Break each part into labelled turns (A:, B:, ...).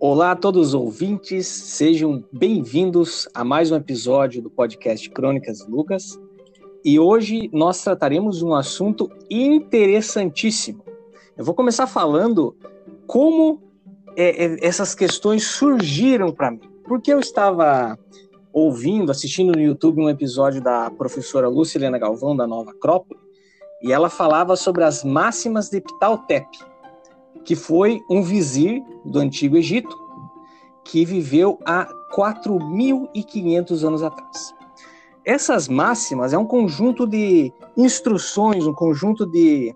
A: Olá a todos os ouvintes, sejam bem-vindos a mais um episódio do podcast Crônicas Lucas. E hoje nós trataremos um assunto interessantíssimo. Eu vou começar falando como é, é, essas questões surgiram para mim. Porque eu estava ouvindo, assistindo no YouTube um episódio da professora Lucilena Galvão, da Nova Acrópole, e ela falava sobre as máximas de Ptahotep, que foi um vizir do Antigo Egito, que viveu há 4.500 anos atrás. Essas máximas é um conjunto de instruções, um conjunto de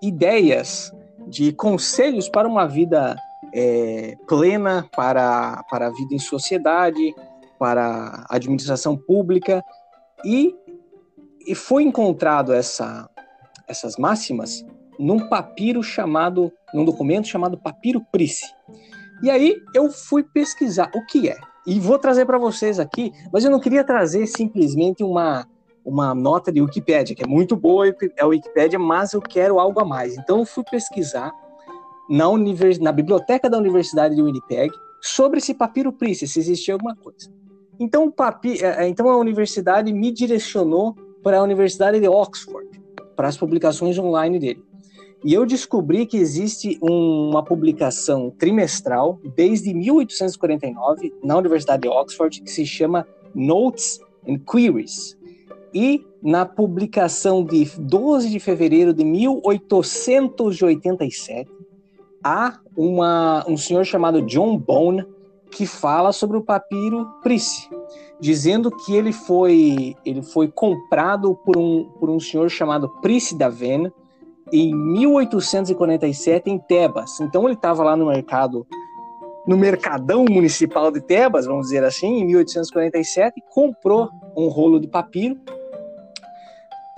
A: ideias, de conselhos para uma vida é, plena, para, para a vida em sociedade, para a administração pública, e, e foi encontrado essa, essas máximas num papiro chamado, num documento chamado Papiro Price. E aí eu fui pesquisar o que é. E vou trazer para vocês aqui, mas eu não queria trazer simplesmente uma, uma nota de Wikipédia, que é muito boa, é a Wikipédia, mas eu quero algo a mais. Então eu fui pesquisar na, univers... na biblioteca da Universidade de Winnipeg sobre esse papiro Price, se existia alguma coisa. Então, o papi... É, é, então a universidade me direcionou para a Universidade de Oxford, para as publicações online dele. E eu descobri que existe uma publicação trimestral desde 1849 na Universidade de Oxford que se chama Notes and Queries. E na publicação de 12 de fevereiro de 1887, há uma, um senhor chamado John Bone que fala sobre o papiro Price, dizendo que ele foi, ele foi comprado por um, por um senhor chamado Price da Vena, em 1847 em Tebas. Então ele estava lá no mercado, no mercadão municipal de Tebas, vamos dizer assim, em 1847, comprou um rolo de papiro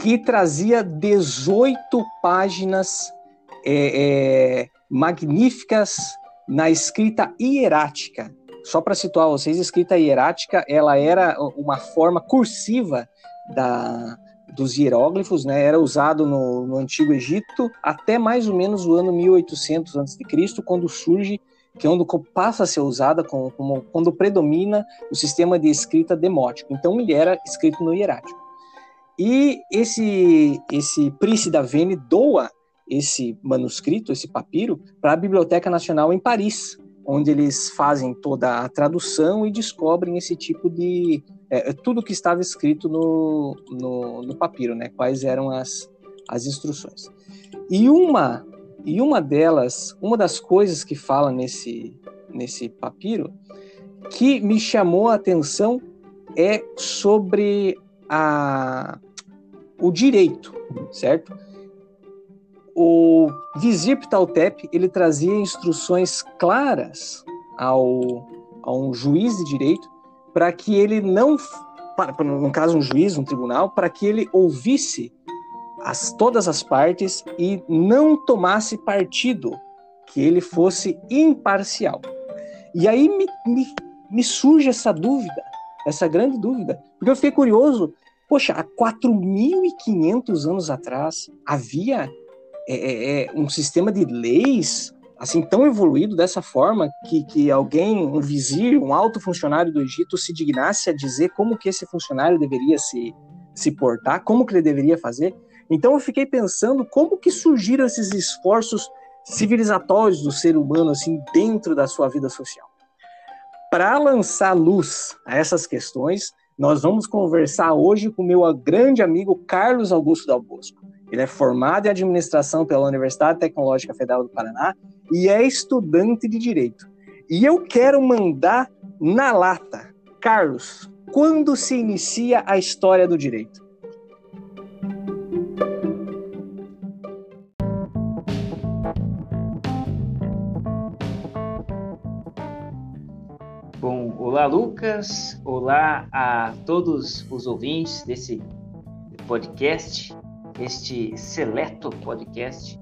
A: que trazia 18 páginas é, é, magníficas na escrita hierática. Só para situar vocês, escrita hierática ela era uma forma cursiva da, dos hieróglifos, né, era usado no, no, Antigo Egito até mais ou menos o ano 1800 a.C., quando surge, que é quando passa a ser usada como, como, quando predomina o sistema de escrita demótico. Então ele era escrito no hierático. E esse esse Príncipe da Vene doa esse manuscrito, esse papiro, para a Biblioteca Nacional em Paris, onde eles fazem toda a tradução e descobrem esse tipo de é, é, tudo que estava escrito no, no, no, papiro, né? Quais eram as, as instruções. E uma e uma delas, uma das coisas que fala nesse nesse papiro que me chamou a atenção é sobre a o direito, certo? O vizir Ptahotep ele trazia instruções claras ao, a um juiz de direito para que ele não, no caso um juiz, um tribunal, para que ele ouvisse as, todas as partes e não tomasse partido, que ele fosse imparcial. E aí me, me, me surge essa dúvida, essa grande dúvida, porque eu fiquei curioso, poxa, há 4.500 anos atrás havia é, é, é, um sistema de leis assim tão evoluído dessa forma que, que alguém, um vizir, um alto funcionário do Egito se dignasse a dizer como que esse funcionário deveria se, se portar, como que ele deveria fazer. Então eu fiquei pensando como que surgiram esses esforços civilizatórios do ser humano assim dentro da sua vida social. Para lançar luz a essas questões, nós vamos conversar hoje com meu grande amigo Carlos Augusto Dal Bosco. Ele é formado em administração pela Universidade Tecnológica Federal do Paraná e é estudante de direito. E eu quero mandar na lata, Carlos, quando se inicia a história do direito?
B: Bom, olá Lucas, olá a todos os ouvintes desse podcast este seleto podcast.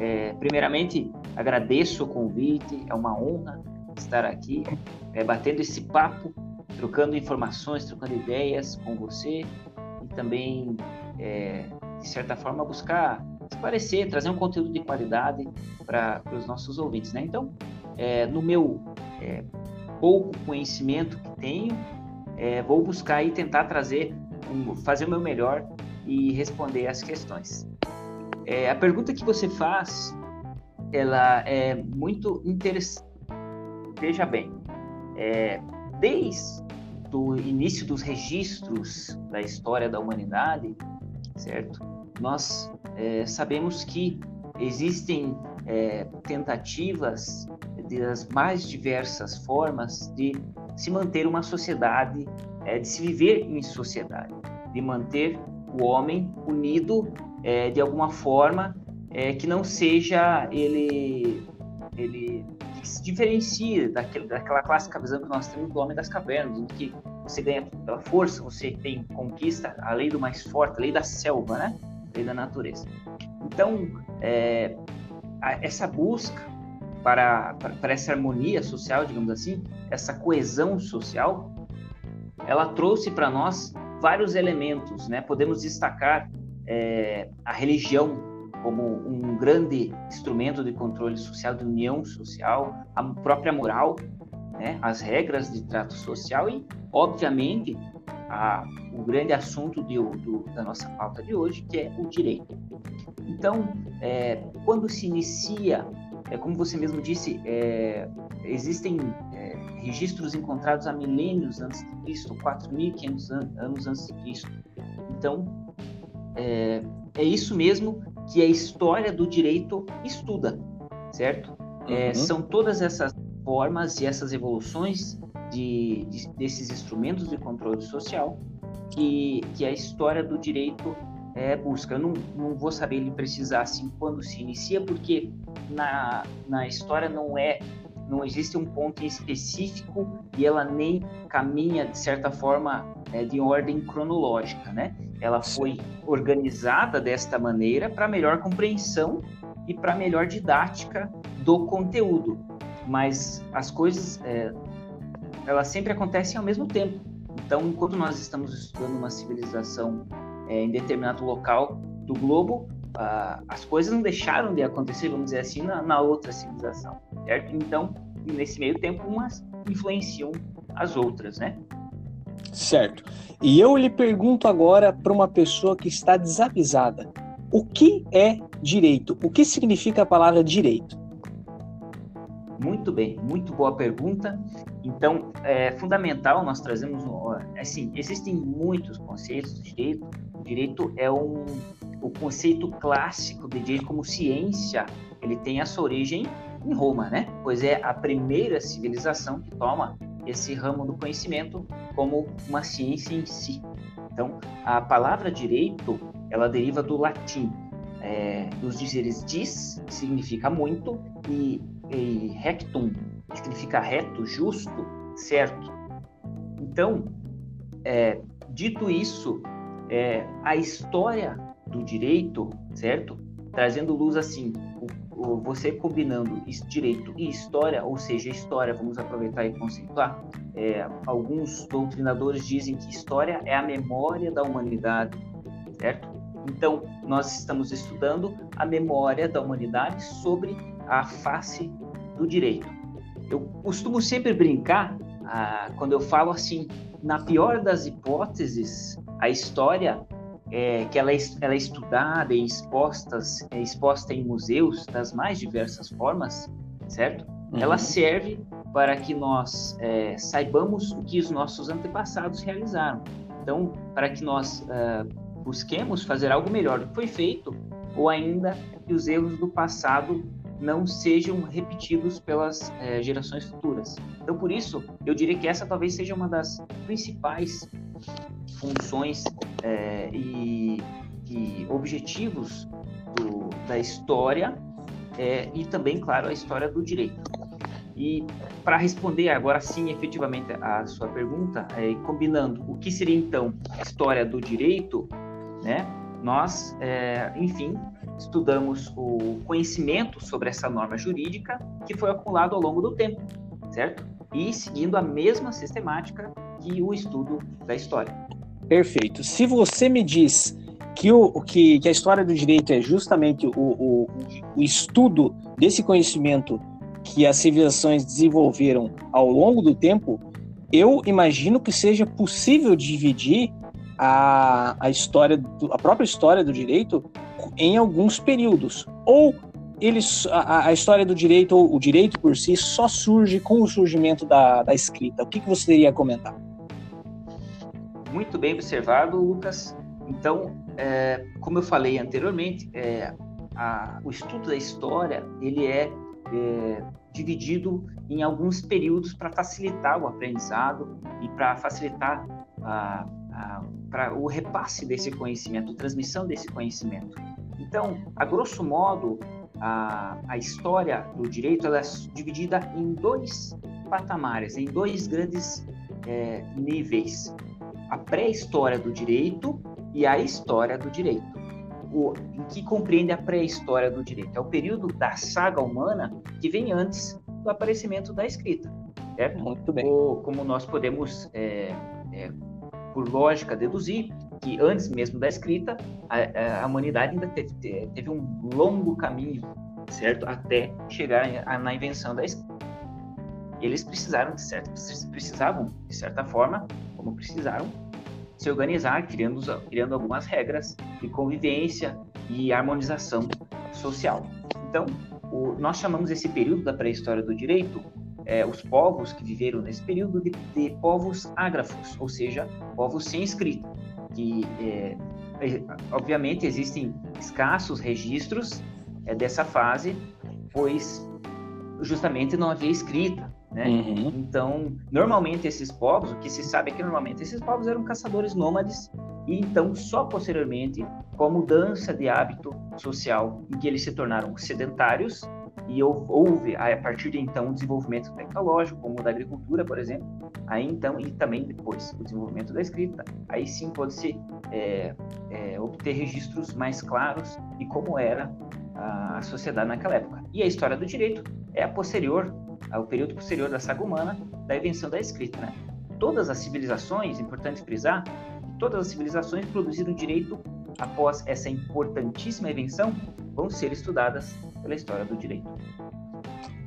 B: É, primeiramente, agradeço o convite, é uma honra estar aqui, é, batendo esse papo, trocando informações, trocando ideias com você e também, é, de certa forma, buscar esclarecer, trazer um conteúdo de qualidade para os nossos ouvintes. Né? Então, é, no meu é, pouco conhecimento que tenho, é, vou buscar e tentar trazer, um, fazer o meu melhor e responder as questões. É, a pergunta que você faz, ela é muito interessante. Veja bem, é, desde o início dos registros da história da humanidade, certo? Nós é, sabemos que existem é, tentativas das mais diversas formas de se manter uma sociedade, é, de se viver em sociedade, de manter o homem unido é, de alguma forma é, que não seja ele ele que se diferencie daquele, daquela clássica visão que nós temos do homem das cavernas, em que você ganha pela força, você tem conquista a lei do mais forte, a lei da selva, né? A lei da natureza. Então, é, essa busca para, para, para essa harmonia social, digamos assim, essa coesão social, ela trouxe para nós vários elementos, né? Podemos destacar é, a religião como um grande instrumento de controle social, de união social, a própria moral, né? as regras de trato social e, obviamente, a, o grande assunto de, do, da nossa pauta de hoje, que é o direito. Então, é, quando se inicia, é, como você mesmo disse, é, existem registros encontrados há milênios antes de Cristo, 4.500 an anos antes de Cristo. Então, é, é isso mesmo que a história do direito estuda, certo? É, uhum. São todas essas formas e essas evoluções de, de, desses instrumentos de controle social que, que a história do direito é, busca. Eu não, não vou saber ele precisar assim quando se inicia, porque na, na história não é não existe um ponto específico e ela nem caminha de certa forma é, de ordem cronológica, né? Ela foi organizada desta maneira para melhor compreensão e para melhor didática do conteúdo. Mas as coisas é, elas sempre acontecem ao mesmo tempo. Então, enquanto nós estamos estudando uma civilização é, em determinado local do globo, uh, as coisas não deixaram de acontecer, vamos dizer assim, na, na, outra civilização, certo? Então, nesse meio tempo, umas influenciam as outras, né?
A: Certo. E eu lhe pergunto agora para uma pessoa que está desavisada: o que é direito? O que significa a palavra direito?
B: Muito bem, muito boa pergunta. Então, é fundamental nós trazemos, assim, existem muitos conceitos do direito. O direito é um, o conceito clássico de direito como ciência. Ele tem a sua origem em Roma, né? Pois é a primeira civilização que toma esse ramo do conhecimento como uma ciência em si. Então, a palavra direito, ela deriva do latim, é, dos dizeres dis, que significa muito, e e rectum, que significa reto, justo, certo. Então, é, dito isso, é, a história do direito, certo? Trazendo luz assim, o, o, você combinando direito e história, ou seja, história, vamos aproveitar e conceituar. É, alguns doutrinadores dizem que história é a memória da humanidade, certo? Então, nós estamos estudando a memória da humanidade sobre a face do direito. Eu costumo sempre brincar ah, quando eu falo assim, na pior das hipóteses, a história é, que ela é, ela é estudada e exposta, é exposta em museus das mais diversas formas, certo? Uhum. Ela serve para que nós é, saibamos o que os nossos antepassados realizaram. Então, para que nós uh, busquemos fazer algo melhor do que foi feito, ou ainda que os erros do passado não sejam repetidos pelas é, gerações futuras. Então, por isso, eu diria que essa talvez seja uma das principais funções é, e, e, objetivos do, da história é, e também, claro, a história do direito. E para responder agora sim, efetivamente, a sua pergunta, é, combinando o que seria então história do direito, né? Nós, é, enfim, estudamos o conhecimento sobre essa norma jurídica que foi acumulado ao longo do tempo, certo? E seguindo a mesma sistemática que o estudo da história.
A: Perfeito. Se você me diz que, o, que, que a história do direito é justamente o, o, o estudo desse conhecimento que as civilizações desenvolveram ao longo do tempo, eu imagino que seja possível dividir a, a história, do, a própria história do direito em alguns períodos. Ou eles, a, a, história do direito, ou o direito por si, só surge com o surgimento da, da escrita. O que, que você teria a comentar?
B: Muito bem observado, Lucas. Então, é, como eu falei anteriormente, é, a, o estudo da história ele é, é dividido em alguns períodos para facilitar o aprendizado e para facilitar a, a, para o repasse desse conhecimento, transmissão desse conhecimento. Então, a grosso modo, a, a história do direito é dividida em dois patamares, em dois grandes é, níveis: a pré-história do direito e a história do direito. O, em que compreende a pré-história do direito? É o período da saga humana que vem antes do aparecimento da escrita. Certo?
A: Muito bem.
B: Ou, como nós podemos, é, é, por lógica, deduzir que antes mesmo da escrita, a, a humanidade ainda teve, teve, um longo caminho, certo, até chegar na invenção da escrita. Eles precisaram de certo, precisavam de certa forma, como precisaram, se organizar, criando, criando algumas regras de convivência e harmonização social. Então, o, nós chamamos esse período da pré-história do direito, é, os povos que viveram nesse período, de, de, povos ágrafos, ou seja, povos sem escrita. Que, é, é, obviamente, existem escassos registros é, dessa fase, pois justamente não havia escrita. Né? Uhum. Então, normalmente esses povos, o que se sabe é que normalmente esses povos eram caçadores nômades e então só posteriormente, com a mudança de hábito social, em que eles se tornaram sedentários e houve a partir de então o desenvolvimento tecnológico, como da agricultura, por exemplo, aí então e também depois o desenvolvimento da escrita, aí sim pode-se é, é, obter registros mais claros de como era a sociedade naquela época. E a história do direito é a posterior ao período posterior da saga humana da invenção da escrita. Né? Todas as civilizações, importante frisar, todas as civilizações produziram direito após essa importantíssima invenção vão ser estudadas pela história do direito.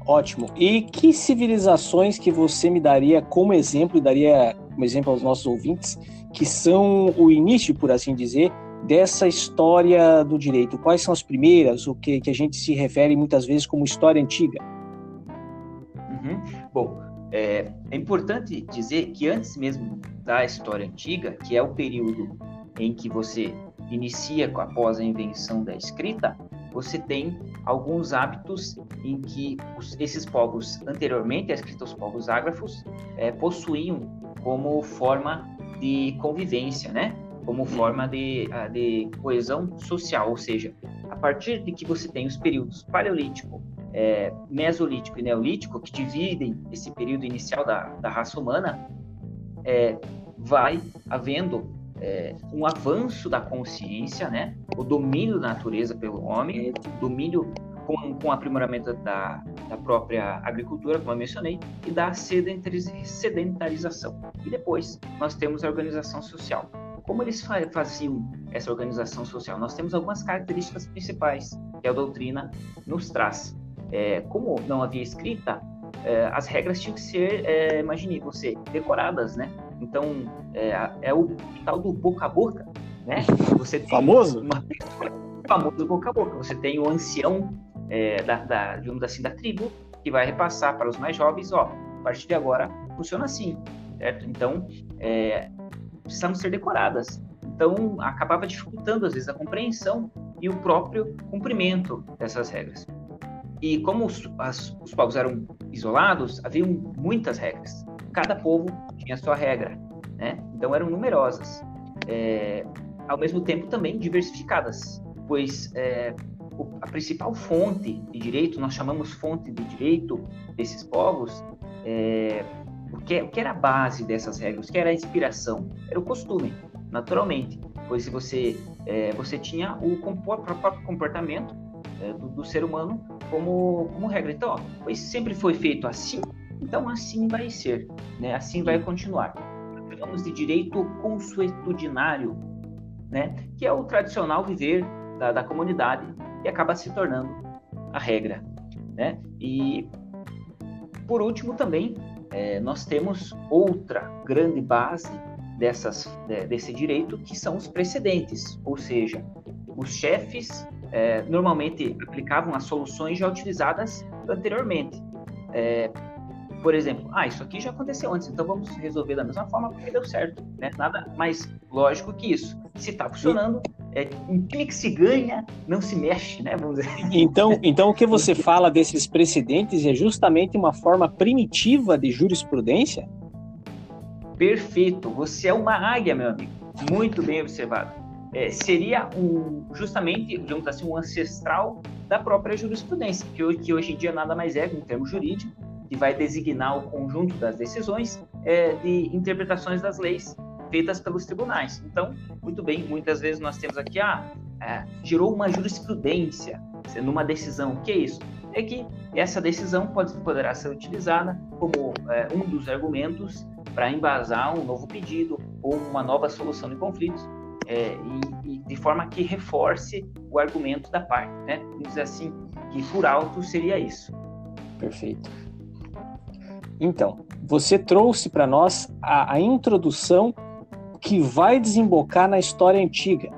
A: Ótimo. E que civilizações que você me daria como exemplo, daria como exemplo aos nossos ouvintes, que são o início, por assim dizer, dessa história do direito? Quais são as primeiras, o que, que a gente se refere muitas vezes como história antiga?
B: Uhum. Bom, é, é, importante dizer que antes mesmo da história antiga, que é o período em que você inicia após a invenção da escrita, você tem alguns hábitos em que os, esses povos anteriormente, a escrita os povos ágrafos, é, possuíam como forma de convivência, né? Como forma de, de coesão social, ou seja, a partir de que você tem os períodos paleolítico, é, mesolítico e neolítico, que dividem esse período inicial da, da raça humana, é, vai havendo é, um avanço da consciência, né? o domínio da natureza pelo homem, domínio com, com o aprimoramento da, da própria agricultura, como eu mencionei, e da sedentarização. E depois nós temos a organização social. Como eles faziam essa organização social? Nós temos algumas características principais que a doutrina nos traz é, como não havia escrita, é, as regras tinham que ser, é, imagine você, decoradas, né? Então, é, é, o tal do boca a boca, né?
A: Você famoso?
B: Uma, famoso boca a boca. Você tem o ancião é, da, da, digamos assim, da tribo, que vai repassar para os mais jovens, ó, a partir de agora funciona assim, certo? Então, é, precisamos ser decoradas. Então, acabava dificultando, às vezes, a compreensão e o próprio cumprimento dessas regras. E como os, as, os povos eram isolados, havia muitas regras. Cada povo tinha a sua regra, né? Então eram numerosas. É, ao mesmo tempo também diversificadas, pois é, a principal fonte de direito, nós chamamos fonte de direito desses povos, é, o, que, o que era a base dessas regras, o que era a inspiração? Era o costume, naturalmente, pois se você, é, você tinha o, o próprio comportamento é, do, do, ser humano como, como regra. Então, ó, pois sempre foi feito assim, então assim vai ser, né? assim vai continuar. Falamos de direito consuetudinário, né? que é o tradicional viver da, da comunidade e acaba se tornando a regra. Né? E por último, também é, nós temos outra grande base dessas, desse direito, que são os precedentes, ou seja, os chefes é, normalmente aplicavam as soluções já utilizadas anteriormente. É, por exemplo, ah, isso aqui já aconteceu antes, então vamos resolver da mesma forma porque deu certo, né? Nada mais lógico que isso. Se está funcionando, é, em que se ganha, não se mexe, né? Vamos dizer.
A: Então, então o que você fala desses precedentes é justamente uma forma primitiva de jurisprudência?
B: Perfeito. Você é uma águia, meu amigo. Muito bem observado. É, seria um, justamente, digamos assim, um ancestral da própria jurisprudência, que, que hoje em dia nada mais é, em termo jurídico, que vai designar o conjunto das decisões é, de interpretações das leis feitas pelos tribunais. Então, muito bem, muitas vezes nós temos aqui, ah, é, gerou uma jurisprudência numa decisão. O que é isso? É que essa decisão pode, poderá ser utilizada como é, um dos argumentos para embasar um novo pedido ou uma nova solução de conflitos, é, e, e, de forma que reforce o argumento da parte. Né? Vamos dizer assim, que por alto seria isso.
A: Perfeito. Então, você trouxe para nós a, a introdução que vai desembocar na história antiga.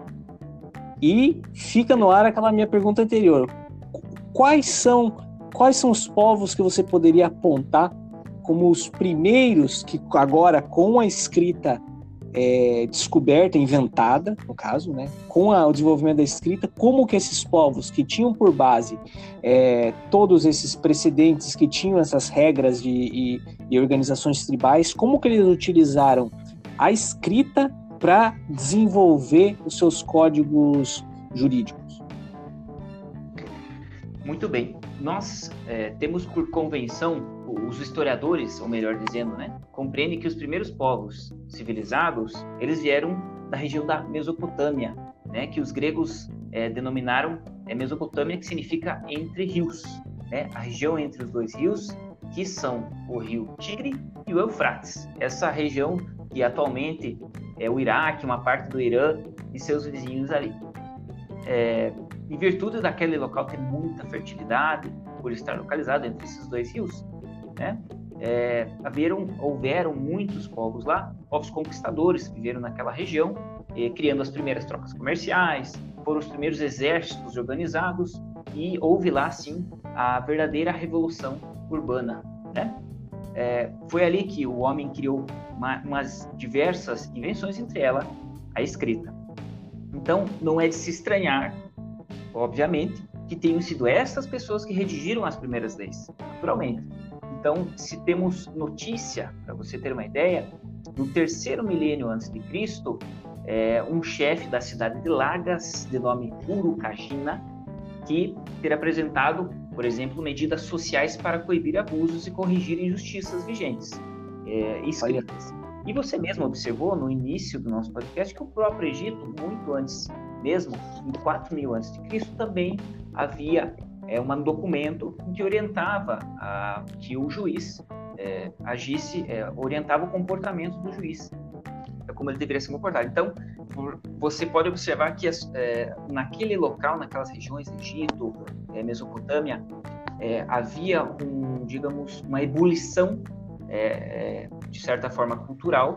A: E fica no ar aquela minha pergunta anterior. Quais são quais são os povos que você poderia apontar como os primeiros que agora com a escrita é, descoberta, inventada, no caso, né, com a, o desenvolvimento da escrita, como que esses povos que tinham por base é, todos esses precedentes, que tinham essas regras de, e, e organizações tribais, como que eles utilizaram a escrita para desenvolver os seus códigos jurídicos?
B: Muito bem. Nós é, temos por convenção os historiadores, ou melhor dizendo, né, compreendem que os primeiros povos civilizados eles vieram da região da Mesopotâmia, né, que os gregos é, denominaram é, Mesopotâmia, que significa entre rios, né, a região entre os dois rios, que são o rio Tigre e o Eufrates. Essa região que atualmente é o Iraque, uma parte do Irã e seus vizinhos ali. É, em virtude daquele local ter muita fertilidade, por estar localizado entre esses dois rios, né? É, haveram, houveram muitos povos lá, povos conquistadores que viveram naquela região, criando as primeiras trocas comerciais, foram os primeiros exércitos organizados e houve lá, sim, a verdadeira revolução urbana, né? É, foi ali que o homem criou uma, umas diversas invenções, entre elas a escrita. Então, não é de se estranhar, obviamente, que tenham sido essas pessoas que redigiram as primeiras leis, naturalmente. Então, se temos notícia, para você ter uma ideia, no terceiro milênio antes de Cristo, é, um chefe da cidade de Lagas, de nome Urukagina, que ter apresentado, por exemplo, medidas sociais para coibir abusos e corrigir injustiças vigentes. É, escritas. E você mesmo observou no início do nosso podcast que o próprio Egito, muito antes mesmo, em 4000 a.C., também havia é, um documento que orientava a, que o juiz é, agisse, é, orientava o comportamento do juiz, é como ele deveria se comportar. Então, você pode observar que é, naquele local, naquelas regiões, Egito, é, Mesopotâmia, é, havia um, digamos, uma ebulição de certa forma cultural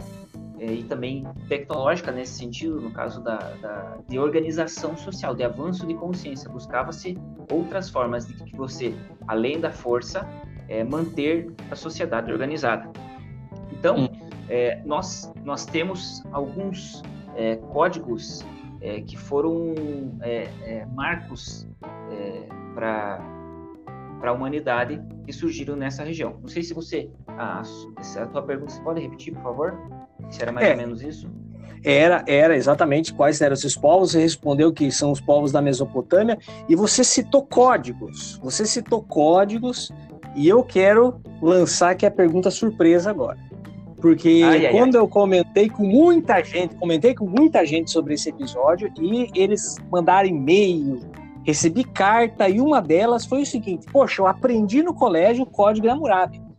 B: é, e também tecnológica nesse sentido, no caso da, da de organização social, de avanço de consciência. Buscava-se outras formas de que você, além da força, é, manter a sociedade organizada. Então, hum. é, nós, nós temos alguns é, códigos é, que foram é, marcos para para a humanidade que surgiram nessa região. Não sei se você a, a tua pergunta você pode repetir, por favor? Se era mais é, ou menos isso?
A: Era, era exatamente quais eram esses povos. Você respondeu que são os povos da Mesopotâmia e você citou códigos. Você citou códigos e eu quero lançar aqui a pergunta surpresa agora. Porque ai, ai, quando ai. eu comentei com muita gente, comentei com muita gente sobre esse episódio e eles mandaram e-mail, recebi carta e uma delas foi o seguinte: Poxa, eu aprendi no colégio o código da Hammurabi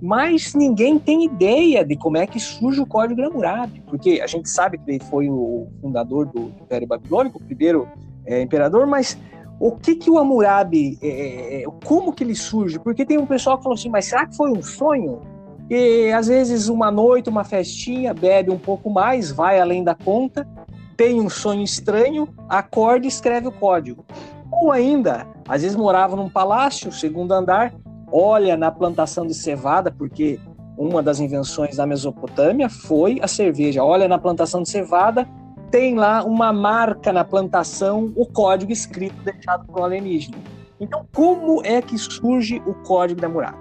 A: mas ninguém tem ideia de como é que surge o Código Hammurabi, porque a gente sabe que ele foi o fundador do Império Babilônico, o primeiro é, imperador, mas o que que o Hammurabi, é, é, é, como que ele surge? Porque tem um pessoal que falou assim, mas será que foi um sonho? E às vezes uma noite, uma festinha, bebe um pouco mais, vai além da conta, tem um sonho estranho, acorda e escreve o código. Ou ainda, às vezes morava num palácio, segundo andar, olha na plantação de cevada, porque uma das invenções da Mesopotâmia foi a cerveja. Olha na plantação de cevada, tem lá uma marca na plantação, o código escrito deixado por alienígena. Então, como é que surge o código da Murata?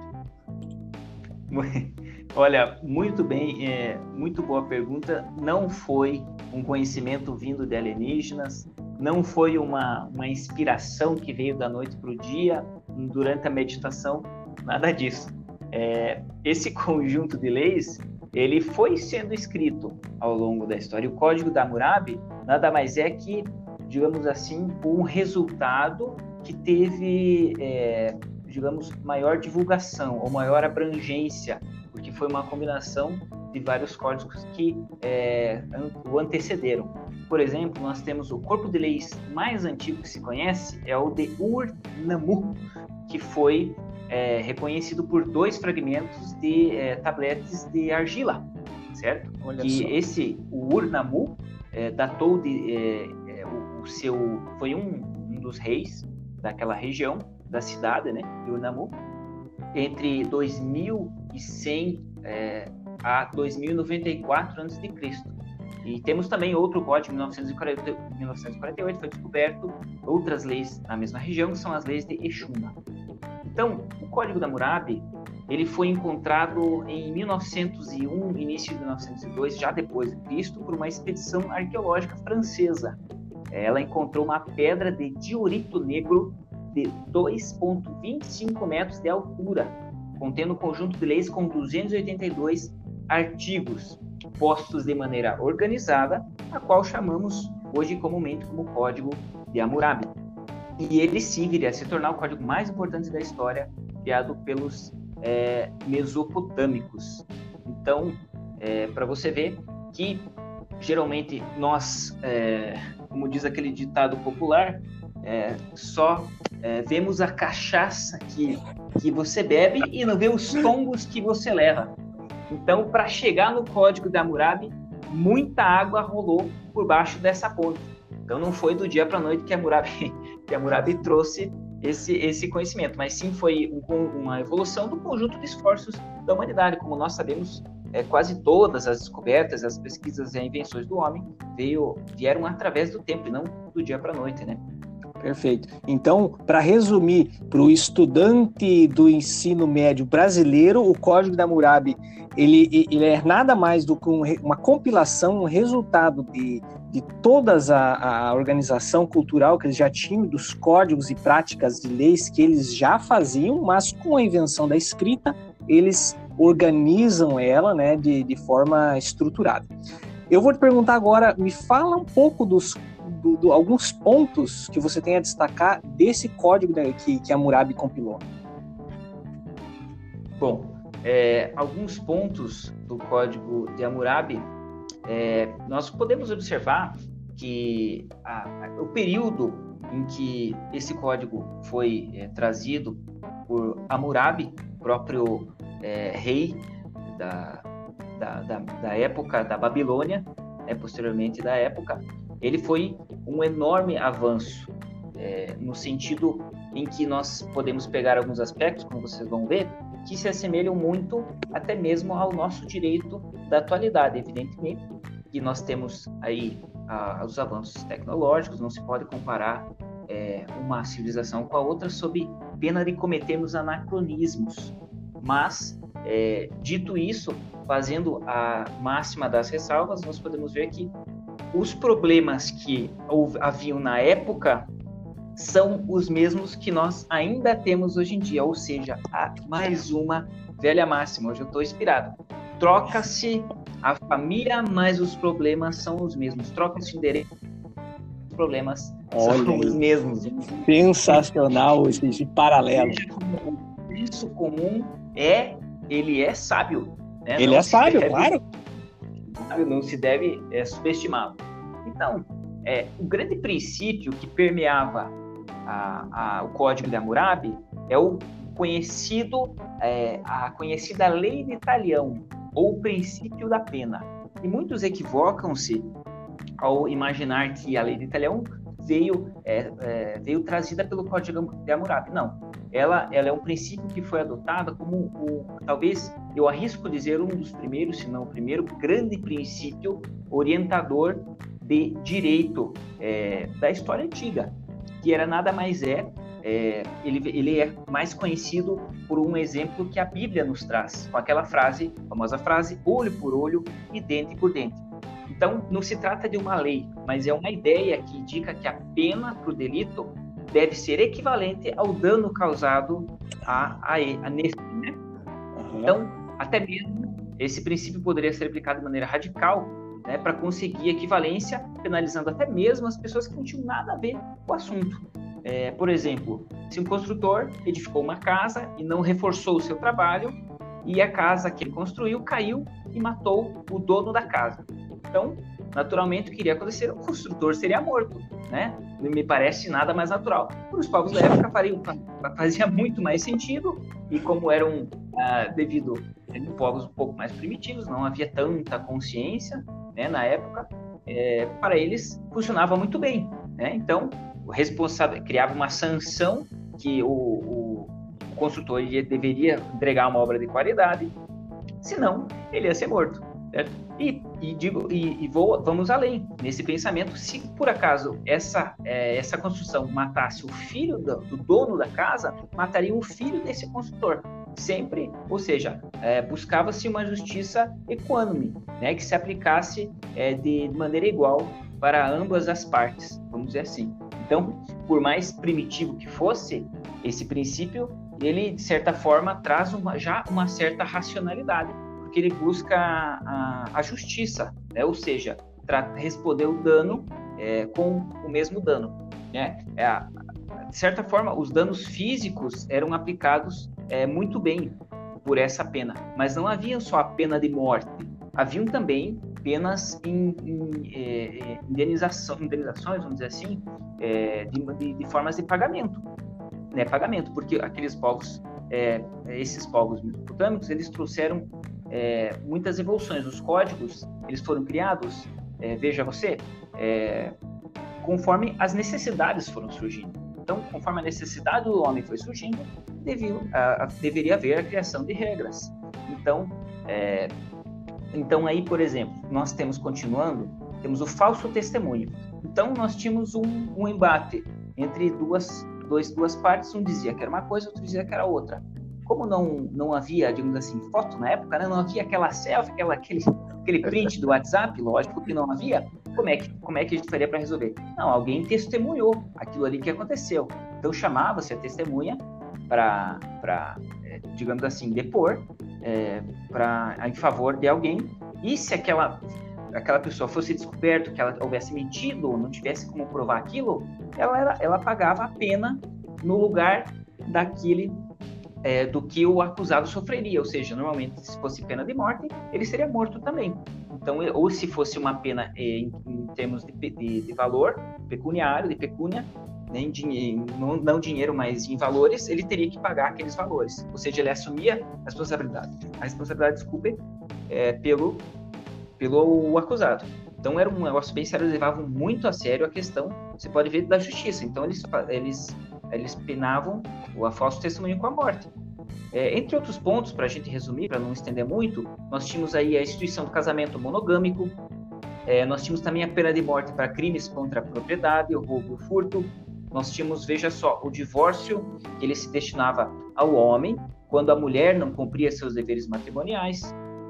B: Olha, muito bem, é, muito boa pergunta. Não foi um conhecimento vindo de alienígenas, não foi uma, uma inspiração que veio da noite para o dia durante a meditação, nada disso. É, esse conjunto de leis ele foi sendo escrito ao longo da história. O Código da Hammurabi nada mais é que, digamos assim, um resultado que teve, é, digamos, maior divulgação ou maior abrangência, porque foi uma combinação de vários códigos que é, o antecederam. Por exemplo, nós temos o corpo de leis mais antigo que se conhece, é o de Ur-Nammu, que foi é, reconhecido por dois fragmentos de é, tabletes de argila, certo? Olha que só. esse, o Urnamu, é, datou de é, é, o, o, seu, foi um, um, dos reis daquela região da cidade, né, de Urnamu, entre 2100 é, a 2094 a.C. E temos também outro código, 1948, 1948 foi descoberto outras leis na mesma região, que são as leis de Exuma. Então, o Código da Hammurabi, ele foi encontrado em 1901, início de 1902, já depois de Cristo, por uma expedição arqueológica francesa. Ela encontrou uma pedra de diorito negro de 2,25 metros de altura, contendo um conjunto de leis com 282 artigos postos de maneira organizada, a qual chamamos hoje comumente como Código de Hammurabi. E ele sim viria a se tornar o código mais importante da história, criado pelos é, mesopotâmicos. Então, é, para você ver que geralmente nós, é, como diz aquele ditado popular, é, só é, vemos a cachaça que, que você bebe e não vê os tombos que você leva. Então, para chegar no código da Hammurabi, muita água rolou por baixo dessa ponte. Então, não foi do dia para a noite que a Hammurabi que a Murabi trouxe esse, esse conhecimento, mas sim foi um, uma evolução do conjunto de esforços da humanidade. Como nós sabemos, é, quase todas as descobertas, as pesquisas e as invenções do homem veio, vieram através do tempo e não do dia para a noite, né?
A: Perfeito. Então, para resumir, para o estudante do ensino médio brasileiro, o Código da Murabi ele, ele é nada mais do que um, uma compilação, um resultado de, de toda a, a, organização cultural que eles já tinham, dos códigos e práticas de leis que eles já faziam, mas com a invenção da escrita, eles organizam ela né, de, de forma estruturada. Eu vou te perguntar agora, me fala um pouco dos do, do, alguns pontos que você tem a destacar desse código que, que a Murabi compilou.
B: Bom, é, alguns pontos do código de Hammurabi, é, nós podemos observar que a, a, o período em que esse código foi é, trazido por Hammurabi, próprio é, rei da, da, da, da, época da Babilônia, né, posteriormente da época, ele foi um enorme avanço é, no sentido em que nós podemos pegar alguns aspectos, como vocês vão ver, que se assemelham muito até mesmo ao nosso direito da atualidade. Evidentemente que nós temos aí a, os avanços tecnológicos, não se pode comparar é, uma civilização com a outra sob pena de cometermos anacronismos. Mas, é, dito isso, fazendo a máxima das ressalvas, nós podemos ver que os problemas que haviam na época são os mesmos que nós ainda temos hoje em dia, ou seja, há mais uma velha máxima. Hoje eu estou inspirado. Troca-se a família, mas os problemas são os mesmos. Troca-se o endereço, os problemas Olha, são os mesmos.
A: Sensacional esse paralelo.
B: Isso comum é, ele é sábio.
A: Né? Ele não é sábio, claro.
B: Não se deve é, subestimá-lo. Então, é, o grande princípio que permeava a, a, o Código de Hammurabi é o conhecido, é, a conhecida lei de Italião, ou princípio da pena. E muitos equivocam-se ao imaginar que a lei de Italião veio, é, é, veio trazida pelo Código de Hammurabi. Não, ela, ela é um princípio que foi adotado como o, talvez, eu arrisco dizer, um dos primeiros, se não o primeiro, grande princípio orientador de direito é, da história antiga, que era nada mais é, é, ele, ele é mais conhecido por um exemplo que a Bíblia nos traz, com aquela frase, famosa frase, olho por olho e dente por dente. Então, não se trata de uma lei, mas é uma ideia que indica que a pena para o delito deve ser equivalente ao dano causado a, a, a nesse, né? Uhum. Então, até mesmo esse princípio poderia ser aplicado de maneira radical, né, para conseguir equivalência, penalizando até mesmo as pessoas que não tinham nada a ver com o assunto. É, por exemplo, se um construtor edificou uma casa e não reforçou o seu trabalho, e a casa que ele construiu caiu e matou o dono da casa. Então, naturalmente, o que iria acontecer? O construtor seria morto, né? Não me parece nada mais natural. Para os povos da época faria, fazia muito mais sentido e como eram ah, devido a povos um pouco mais primitivos, não havia tanta consciência, né? Na época, é, para eles funcionava muito bem, né? Então, o responsável criava uma sanção que o, o construtor deveria entregar uma obra de qualidade, senão ele ia ser morto. Certo? E, e digo e, e, vou, vamos além nesse pensamento. Se por acaso essa é, essa construção matasse o filho do, do, dono da casa, mataria o filho desse construtor. Sempre, ou seja, é, buscava-se uma justiça equânime, né, que se aplicasse é, de maneira igual para ambas as partes, vamos dizer assim. Então, por mais primitivo que fosse, esse princípio, ele de certa forma traz uma, já uma certa racionalidade porque ele busca a, a justiça, né? ou seja, responder o dano é, com o mesmo dano. Né? É, de certa forma, os danos físicos eram aplicados é, muito bem por essa pena, mas não havia só a pena de morte, haviam também penas em, em, é, é indenização, indenizações, vamos dizer assim, é, de, de, de, formas de pagamento, né, pagamento, porque aqueles povos, esses povos mesopotâmicos, eles trouxeram é, muitas evoluções. Os códigos eles foram criados, é, veja você, é, conforme as necessidades foram surgindo. Então, conforme a necessidade do homem foi surgindo, devia, a, a, deveria haver a criação de regras. Então, é, então aí, por exemplo, nós temos continuando, temos o falso testemunho. Então, nós tínhamos um, um embate entre duas, dois, duas partes. Um dizia que era uma coisa, outro dizia que era outra como não, não havia, digamos assim, foto na época, né? não havia aquela selfie, aquela, aquele, aquele print do WhatsApp, lógico que não havia, como é que, como é que a gente faria para resolver? Não, alguém testemunhou aquilo ali que aconteceu. Então chamava-se a testemunha para, é, digamos assim, depor é, pra, em favor de alguém. E se aquela, aquela pessoa fosse descoberto, que ela houvesse mentido ou não tivesse como provar aquilo, ela, ela pagava a pena no lugar daquele é, do que o acusado sofreria, ou seja, normalmente se fosse pena de morte, ele seria morto também. Então, ou se fosse uma pena é, em, em, termos de, de, de, valor pecuniário, de pecúnia, né, em dinheiro, não, não, dinheiro, mas em valores, ele teria que pagar aqueles valores. Ou seja, ele assumia a responsabilidade, a responsabilidade, desculpe, é, pelo, pelo acusado. Então era um negócio bem sério, eles levavam muito a sério a questão, você pode ver, da justiça. Então eles, eles eles penavam o falso testemunho com a morte. É, entre outros pontos, para a gente resumir, para não estender muito, nós tínhamos aí a instituição do casamento monogâmico, é, nós tínhamos também a pena de morte para crimes contra a propriedade, o roubo e o furto, nós tínhamos, veja só, o divórcio, que ele se destinava ao homem, quando a mulher não cumpria seus deveres matrimoniais,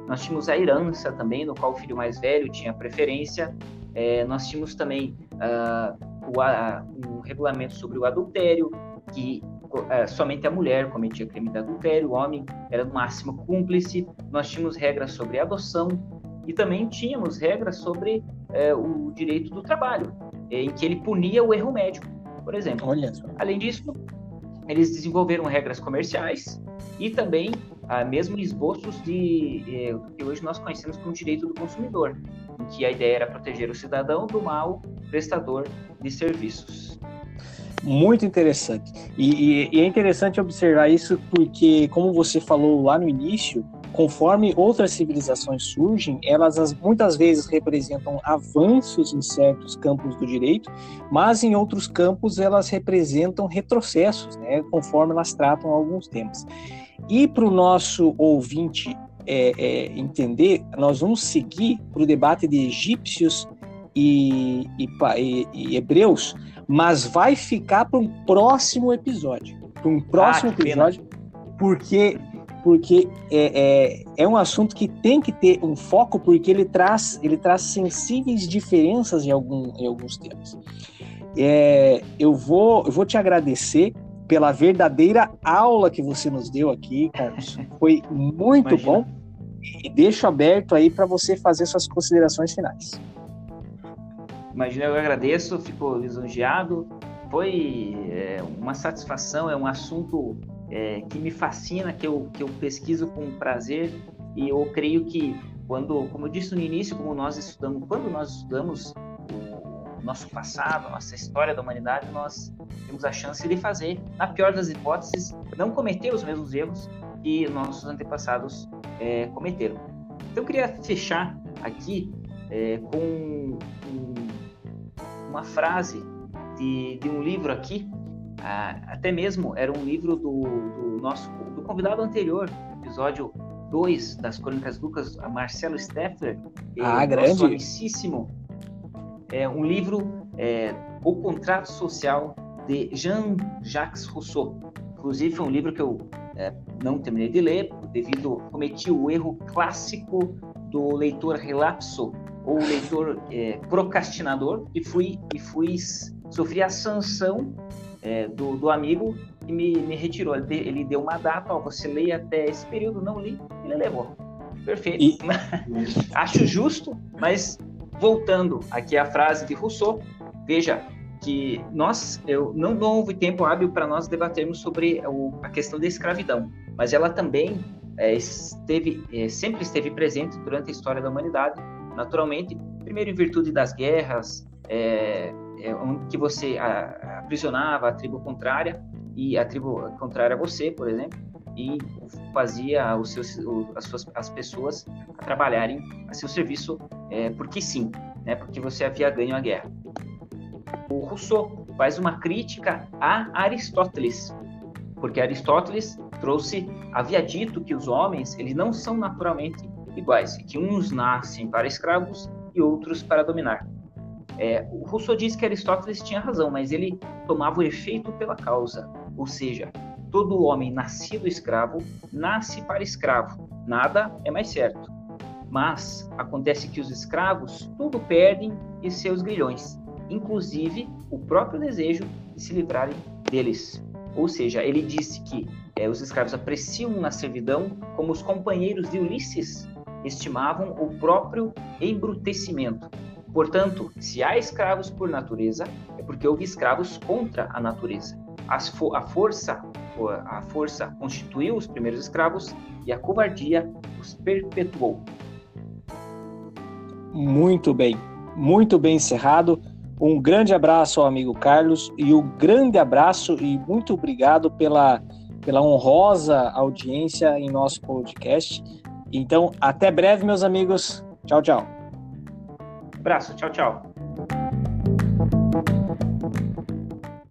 B: nós tínhamos a herança também, no qual o filho mais velho tinha preferência, é, nós tínhamos também uh, o, um regulamento sobre o adultério, que é, somente a mulher cometia crime de adultério, o homem era no máximo cúmplice. Nós tínhamos regras sobre adoção e também tínhamos regras sobre é, o direito do trabalho, é, em que ele punia o erro médico, por exemplo. Além disso, eles desenvolveram regras comerciais e também ah, mesmo esboços de eh, que hoje nós conhecemos como direito do consumidor, em que a ideia era proteger o cidadão do mal prestador de serviços.
A: Muito interessante. E, e, e, é interessante observar isso porque, como você falou lá no início, conforme outras civilizações surgem, elas as, muitas vezes representam avanços em certos campos do direito, mas em outros campos elas representam retrocessos, né, conforme elas tratam alguns temas. E para o nosso ouvinte é, é, entender, nós vamos seguir para o debate de egípcios e, e, e, hebreus, mas vai ficar para um próximo episódio. Para um próximo ah, episódio, pena. porque porque é, é, é, um assunto que tem que ter um foco, porque ele traz, ele traz sensíveis diferenças em, algum, em alguns temas. É, eu, vou, eu vou te agradecer pela verdadeira aula que você nos deu aqui, Carlos. Foi muito Imagina. bom. E deixo aberto aí para você fazer suas considerações finais.
B: Imagina, eu agradeço, fico lisonjeado. Foi é, uma satisfação, é um assunto é, que me fascina, que eu, que eu pesquiso com prazer e eu creio que quando, como eu disse no início, como nós estudamos, quando nós estudamos o nosso passado, a nossa história da humanidade, nós temos a chance de fazer, na pior das hipóteses, não cometer os mesmos erros que nossos antepassados é, cometeram. Então eu queria fechar aqui é, com um, uma frase de, de um livro aqui ah, até mesmo era um livro do, do, nosso do convidado anterior, episódio 2 das Crônicas Lucas, Marcelo Steffler,
A: ah, é, grande. nosso
B: amicíssimo. É um livro, é, O Contrato Social, de Jean-Jacques Rousseau. Inclusive, foi um livro que eu é, não terminei de ler, devido cometi o erro clássico do leitor relapso ou leitor é, procrastinador e fui e fui sofri a sanção é, do, do, amigo e me, me retirou. Ele, ele, deu uma data, ó, você leia até esse período, não li, ele levou. Perfeito. E... Acho justo, mas voltando aqui à frase de Rousseau, veja que nós, eu não, não houve tempo hábil para nós debatermos sobre o, a questão da escravidão, mas ela também é, esteve, é, sempre esteve presente durante a história da humanidade, naturalmente, primeiro em virtude das guerras, é, é, que você aprisionava a tribo contrária e a tribo contrária a você, por exemplo, e fazia os seus, as, suas, as pessoas a trabalharem a seu serviço é, porque sim, né, porque você havia ganho a guerra. O Rousseau faz uma crítica a Aristóteles, porque Aristóteles trouxe, havia dito que os homens eles não são naturalmente iguais, que uns nascem para escravos e outros para dominar. É, o Rousseau diz que Aristóteles tinha razão, mas ele tomava o efeito pela causa, ou seja, todo homem nascido escravo nasce para escravo, nada é mais certo. Mas acontece que os escravos tudo perdem e seus grilhões, inclusive o próprio desejo de se livrarem deles. Ou seja, ele disse que é, os escravos apreciam na servidão como os companheiros de Ulisses estimavam o próprio embrutecimento, Portanto, se há escravos por natureza, é porque houve escravos contra a natureza. a força, a força constituiu os primeiros escravos e a covardia os perpetuou.
A: Muito bem, muito bem encerrado. Um grande abraço ao amigo Carlos e um grande abraço e muito obrigado pela, pela honrosa audiência em nosso podcast. Então, até breve, meus amigos. Tchau, tchau.
B: Abraço, tchau, tchau.